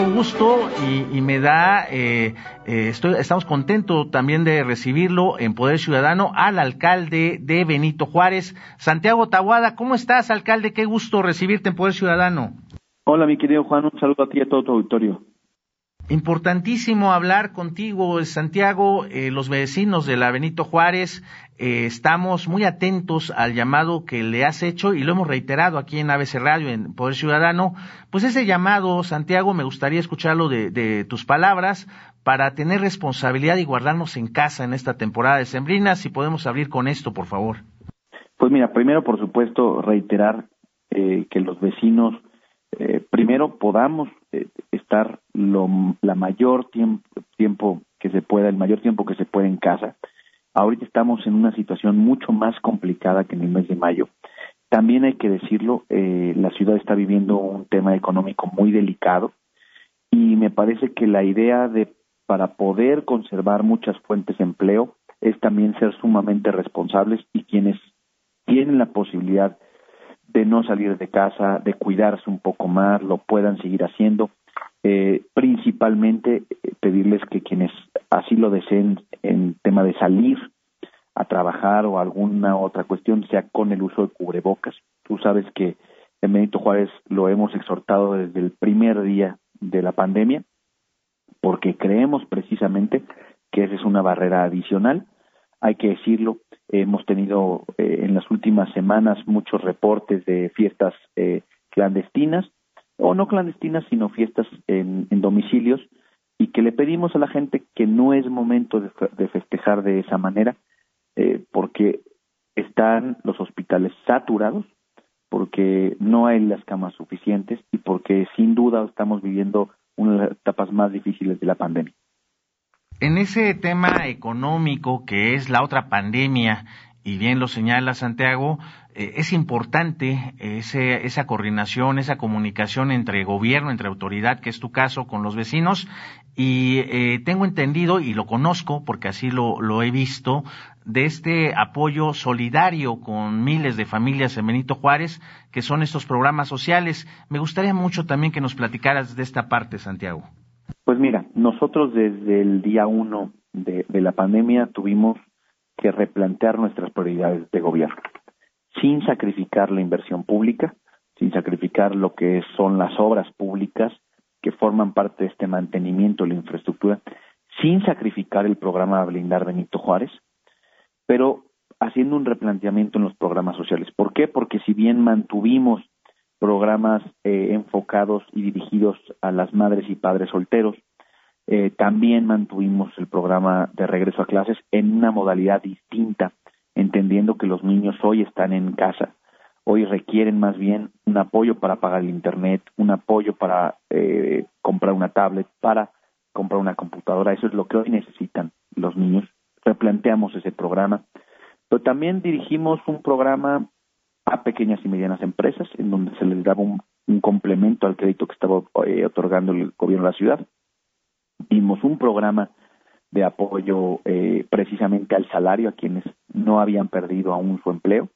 Gusto y, me da, eh, eh, estoy, estamos contentos también de recibirlo en Poder Ciudadano al alcalde de Benito Juárez, Santiago Tahuada. ¿Cómo estás, alcalde? Qué gusto recibirte en Poder Ciudadano. Hola, mi querido Juan, un saludo a ti y a todo tu auditorio. Importantísimo hablar contigo, Santiago. Eh, los vecinos de la Benito Juárez eh, estamos muy atentos al llamado que le has hecho y lo hemos reiterado aquí en ABC Radio, en Poder Ciudadano. Pues ese llamado, Santiago, me gustaría escucharlo de, tus palabras para tener responsabilidad y guardarnos en casa en esta temporada de Sembrina. Si podemos abrir con esto, por favor. Pues mira, primero, por supuesto, reiterar eh, que los vecinos eh, primero podamos eh, estar lo, la mayor tiempo, tiempo que se pueda, el mayor tiempo que se pueda en casa. Ahorita estamos en una situación mucho más complicada que en el mes de mayo. También hay que decirlo, eh, la ciudad está viviendo un tema económico muy delicado y me parece que la idea de para poder conservar muchas fuentes de empleo es también ser sumamente responsables y quienes tienen la posibilidad de no salir de casa, de cuidarse un poco más, lo puedan seguir haciendo. Eh, principalmente eh, pedirles que quienes así lo deseen en tema de salir a trabajar o alguna otra cuestión sea con el uso de cubrebocas. Tú sabes que en Benito Juárez lo hemos exhortado desde el primer día de la pandemia porque creemos precisamente que esa es una barrera adicional. Hay que decirlo, Hemos tenido eh, en las últimas semanas muchos reportes de fiestas eh, clandestinas, o no clandestinas, sino fiestas en, domicilios, y que le pedimos a la gente que no es momento de, festejar de esa manera, eh, porque están los hospitales saturados, porque no hay las camas suficientes y porque sin duda estamos viviendo una de las etapas más difíciles de la pandemia en ese tema económico que es la otra pandemia, y bien lo señala Santiago, eh, es importante ese, esa coordinación, esa comunicación entre gobierno, entre autoridad, que es tu caso, con los vecinos. Y eh, tengo entendido, y lo conozco porque así lo, lo he visto, de este apoyo solidario con miles de familias en Benito Juárez, que son estos programas sociales. Me gustaría mucho también que nos platicaras de esta parte, Santiago. Pues mira, nosotros desde el día uno de, la pandemia tuvimos que replantear nuestras prioridades de gobierno, sin sacrificar la inversión pública, sin sacrificar lo que son las obras públicas que forman parte de este mantenimiento de la infraestructura, sin sacrificar el programa Blindar Benito Juárez, pero haciendo un replanteamiento en los programas sociales. ¿Por qué? Porque si bien mantuvimos programas eh, enfocados y dirigidos a las madres y padres solteros. Eh, también mantuvimos el programa de regreso a clases en una modalidad distinta, entendiendo que los niños hoy están en casa, hoy requieren más bien un apoyo para pagar el Internet, un apoyo para eh, comprar una tablet, para comprar una computadora, eso es lo que hoy necesitan los niños. Replanteamos ese programa, pero también dirigimos un programa a pequeñas y medianas empresas, en donde se les daba un, complemento al crédito que estaba eh, otorgando el gobierno de la ciudad. Dimos un programa de apoyo eh, precisamente al salario a quienes no habían perdido aún su empleo,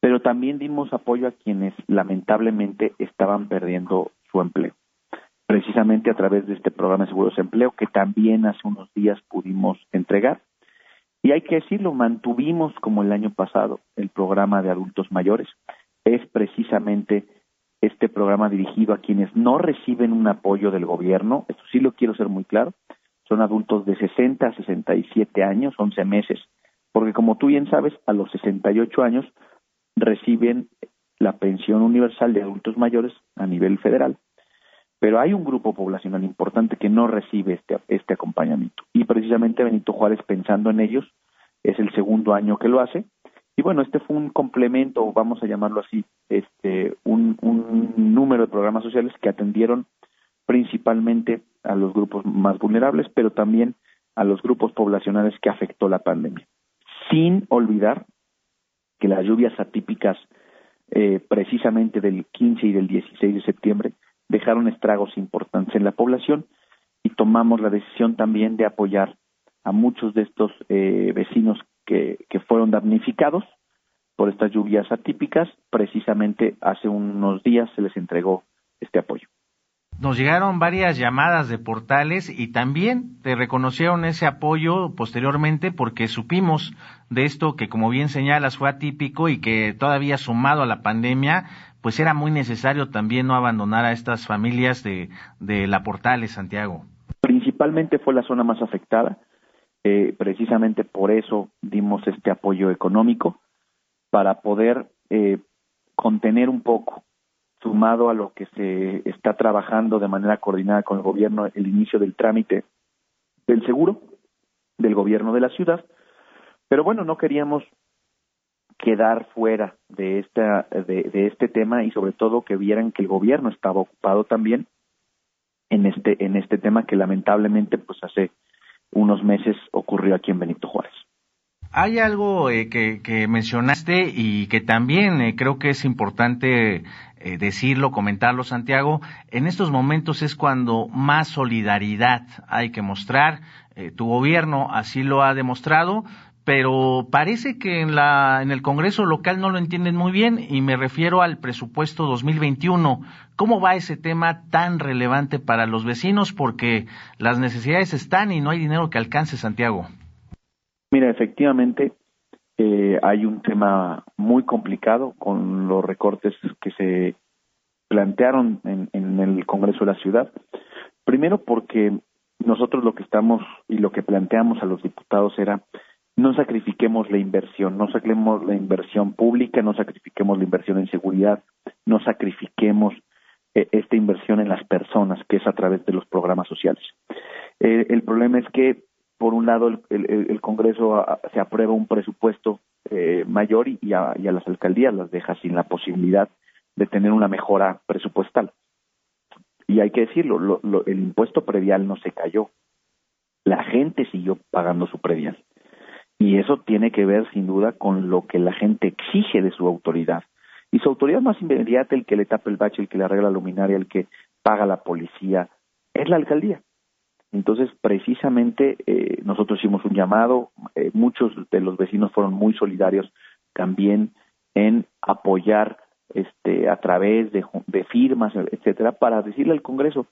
pero también dimos apoyo a quienes lamentablemente estaban perdiendo su empleo, precisamente a través de este programa de seguros de empleo que también hace unos días pudimos entregar Y hay que decirlo, mantuvimos como el año pasado el programa de adultos mayores. Es precisamente este programa dirigido a quienes no reciben un apoyo del gobierno, esto sí lo quiero ser muy claro, son adultos de 60 a 67 años, 11 meses, porque como tú bien sabes, a los 68 años reciben la pensión universal de adultos mayores a nivel federal, pero hay un grupo poblacional importante que no recibe este, este acompañamiento. Y precisamente Benito Juárez, pensando en ellos, es el segundo año que lo hace. Y bueno, este fue un complemento, vamos a llamarlo así, este, un, un número de programas sociales que atendieron principalmente a los grupos más vulnerables, pero también a los grupos poblacionales que afectó la pandemia. Sin olvidar que las lluvias atípicas eh, precisamente del 15 y del 16 de septiembre dejaron estragos importantes en la población y tomamos la decisión también de apoyar a muchos de estos eh, vecinos que, que fueron damnificados por estas lluvias atípicas. Precisamente hace unos días se les entregó este apoyo nos llegaron varias llamadas de portales y también te reconocieron ese apoyo posteriormente porque supimos de esto que como bien señalas fue atípico y que todavía sumado a la pandemia pues era muy necesario también no abandonar a estas familias de, de la Portales, Santiago. Principalmente fue la zona más afectada, eh, precisamente por eso dimos este apoyo económico para poder eh, contener un poco sumado a lo que se está trabajando de manera coordinada con el gobierno el inicio del trámite del seguro del gobierno de la ciudad pero bueno no queríamos quedar fuera de esta de, este tema y sobre todo que vieran que el gobierno estaba ocupado también en este en este tema que lamentablemente pues hace unos meses ocurrió aquí en Benito Juárez hay algo eh, que, mencionaste y que también eh, creo que es importante eh, decirlo, comentarlo, Santiago. En estos momentos es cuando más solidaridad hay que mostrar. tu gobierno así lo ha demostrado, pero parece que en, la, en el Congreso local no lo entienden muy bien y me refiero al presupuesto 2021. ¿Cómo va ese tema tan relevante para los vecinos? Porque las necesidades están y no hay dinero que alcance, Santiago. Mira, efectivamente eh, hay un tema muy complicado con los recortes que se plantearon en, en el Congreso de la Ciudad. Primero porque nosotros lo que estamos y lo que planteamos a los diputados era no sacrifiquemos la inversión, no sacrifiquemos la inversión pública, no sacrifiquemos la inversión en seguridad, no sacrifiquemos eh, esta inversión en las personas, que es a través de los programas sociales. Eh, el problema es que por un lado, el, Congreso se aprueba un presupuesto eh, mayor y, a, las alcaldías las deja sin la posibilidad de tener una mejora presupuestal. Y hay que decirlo, el impuesto predial no se cayó. La gente siguió pagando su predial. Y eso tiene que ver, sin duda, con lo que la gente exige de su autoridad. Y su autoridad más inmediata, el que le tapa el bache, el que le arregla la luminaria, el que paga la policía, es la alcaldía. Entonces, precisamente, eh, nosotros hicimos un llamado, eh, muchos de los vecinos fueron muy solidarios también en apoyar este, a través de, de firmas, etcétera, para decirle al Congreso,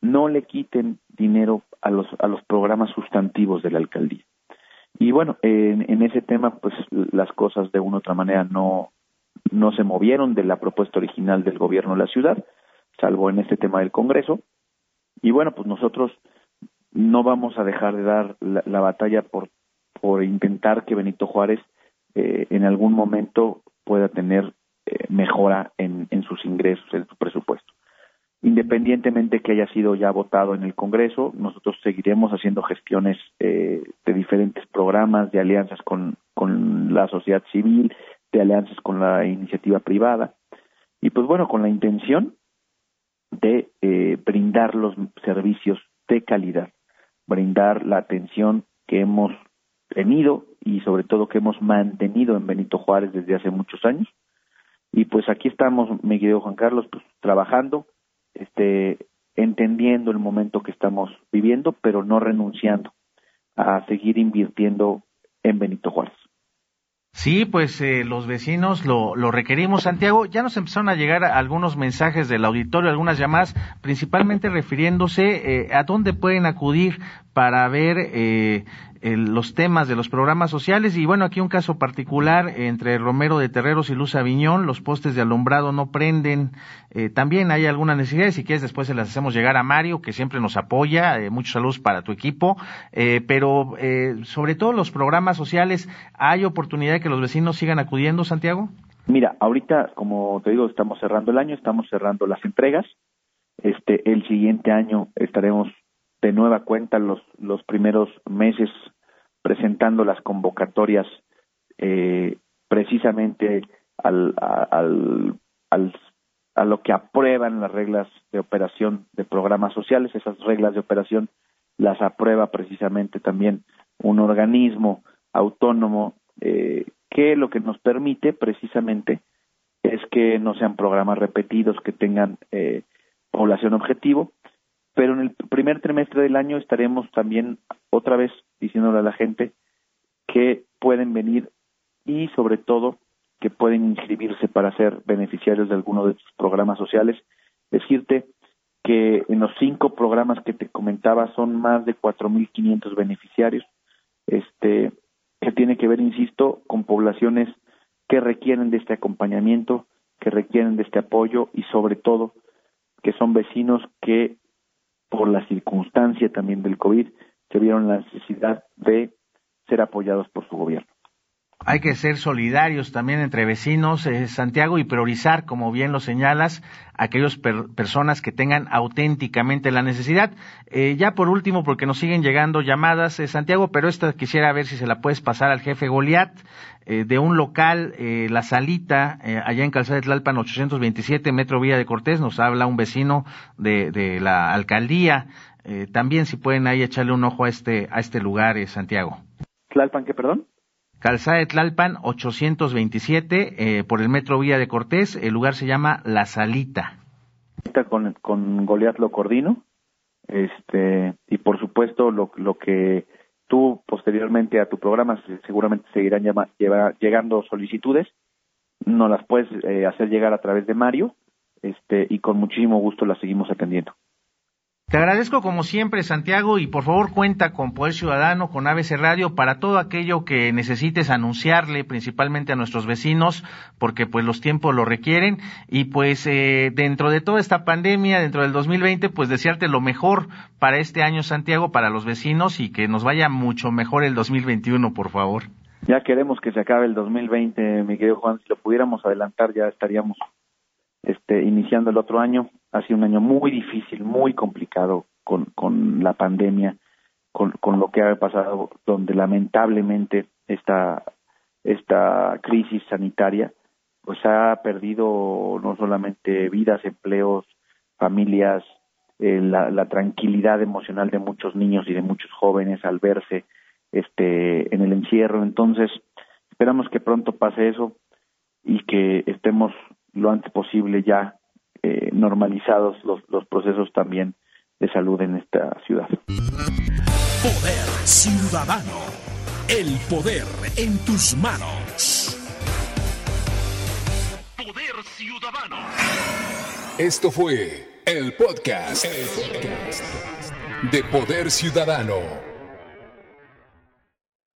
no le quiten dinero a los, a los programas sustantivos de la alcaldía. Y bueno, en, ese tema, pues las cosas de una u otra manera no, no se movieron de la propuesta original del gobierno de la ciudad, salvo en este tema del Congreso. Y bueno, pues nosotros no vamos a dejar de dar la, batalla por, por intentar que Benito Juárez eh, en algún momento pueda tener eh, mejora en, en sus ingresos, en su presupuesto. Independientemente que haya sido ya votado en el Congreso, nosotros seguiremos haciendo gestiones eh, de diferentes programas, de alianzas con, con la sociedad civil, de alianzas con la iniciativa privada, y pues bueno, con la intención de eh, brindar los servicios de calidad brindar la atención que hemos tenido y sobre todo que hemos mantenido en Benito Juárez desde hace muchos años. Y pues aquí estamos, mi querido Juan Carlos, pues trabajando, este, entendiendo el momento que estamos viviendo, pero no renunciando a seguir invirtiendo en Benito Juárez. Sí, pues eh, los vecinos lo, lo, requerimos, Santiago. Ya nos empezaron a llegar algunos mensajes del auditorio, algunas llamadas, principalmente refiriéndose eh, a dónde pueden acudir para ver eh, los temas de los programas sociales. Y bueno, aquí un caso particular entre Romero de Terreros y Luz Aviñón, los postes de alumbrado no prenden, eh, también hay alguna necesidad, si quieres después se las hacemos llegar a Mario, que siempre nos apoya, eh, muchos saludos para tu equipo, eh, pero sobre todo los programas sociales, ¿hay oportunidad de que los vecinos sigan acudiendo, Santiago? Mira, ahorita, como te digo, estamos cerrando el año, estamos cerrando las entregas, este, el siguiente año estaremos de nueva cuenta los, los primeros meses presentando las convocatorias eh, precisamente al, al, a lo que aprueban las reglas de operación de programas sociales. Esas reglas de operación las aprueba precisamente también un organismo autónomo eh, que lo que nos permite precisamente es que no sean programas repetidos, que tengan eh, población objetivo pero en el primer trimestre del año estaremos también otra vez diciéndole a la gente que pueden venir y sobre todo que pueden inscribirse para ser beneficiarios de alguno de estos programas sociales. Decirte que en los cinco programas que te comentaba son más de 4.500 beneficiarios, este, que tiene que ver, insisto, con poblaciones que requieren de este acompañamiento, que requieren de este apoyo y sobre todo que son vecinos que por la circunstancia también del COVID, se vieron la necesidad de ser apoyados por su gobierno. Hay que ser solidarios también entre vecinos, eh, Santiago, y priorizar, como bien lo señalas, aquellas personas que tengan auténticamente la necesidad. Eh, ya por último, porque nos siguen llegando llamadas, eh, Santiago, pero esta quisiera ver si se la puedes pasar al jefe Goliat, de un local, La Salita, allá en Calzada de Tlalpan 827, Metro Villa de Cortés, nos habla un vecino de, de la alcaldía. también si pueden ahí echarle un ojo a este, a este lugar, Santiago. ¿Tlalpan qué, perdón? Calzada de Tlalpan 827 eh, por el Metro Vía de Cortés. El lugar se llama La Salita. Con, con Goliat lo coordino. Este, y por supuesto lo, lo que tú posteriormente a tu programa seguramente seguirán llegando solicitudes. Nos las puedes eh, hacer llegar a través de Mario este, y con muchísimo gusto las seguimos atendiendo. Te agradezco como siempre, Santiago, y por favor cuenta con Poder Ciudadano, con ABC Radio, para todo aquello que necesites anunciarle, principalmente a nuestros vecinos, porque pues los tiempos lo requieren. Y pues eh, dentro de toda esta pandemia, dentro del 2020, pues desearte lo mejor para este año, Santiago, para los vecinos y que nos vaya mucho mejor el 2021, por favor. Ya queremos que se acabe el 2020, mi querido Juan. Si lo pudiéramos adelantar, ya estaríamos este, iniciando el otro año ha sido un año muy difícil, muy complicado con, con la pandemia, con, con lo que ha pasado, donde lamentablemente esta, esta crisis sanitaria pues ha perdido no solamente vidas, empleos, familias, eh, la, la, tranquilidad emocional de muchos niños y de muchos jóvenes al verse este en el encierro. Entonces, esperamos que pronto pase eso y que estemos lo antes posible ya eh, normalizados los, los procesos también de salud en esta ciudad. Poder Ciudadano. El poder en tus manos. Poder Ciudadano. Esto fue el podcast, el podcast de Poder Ciudadano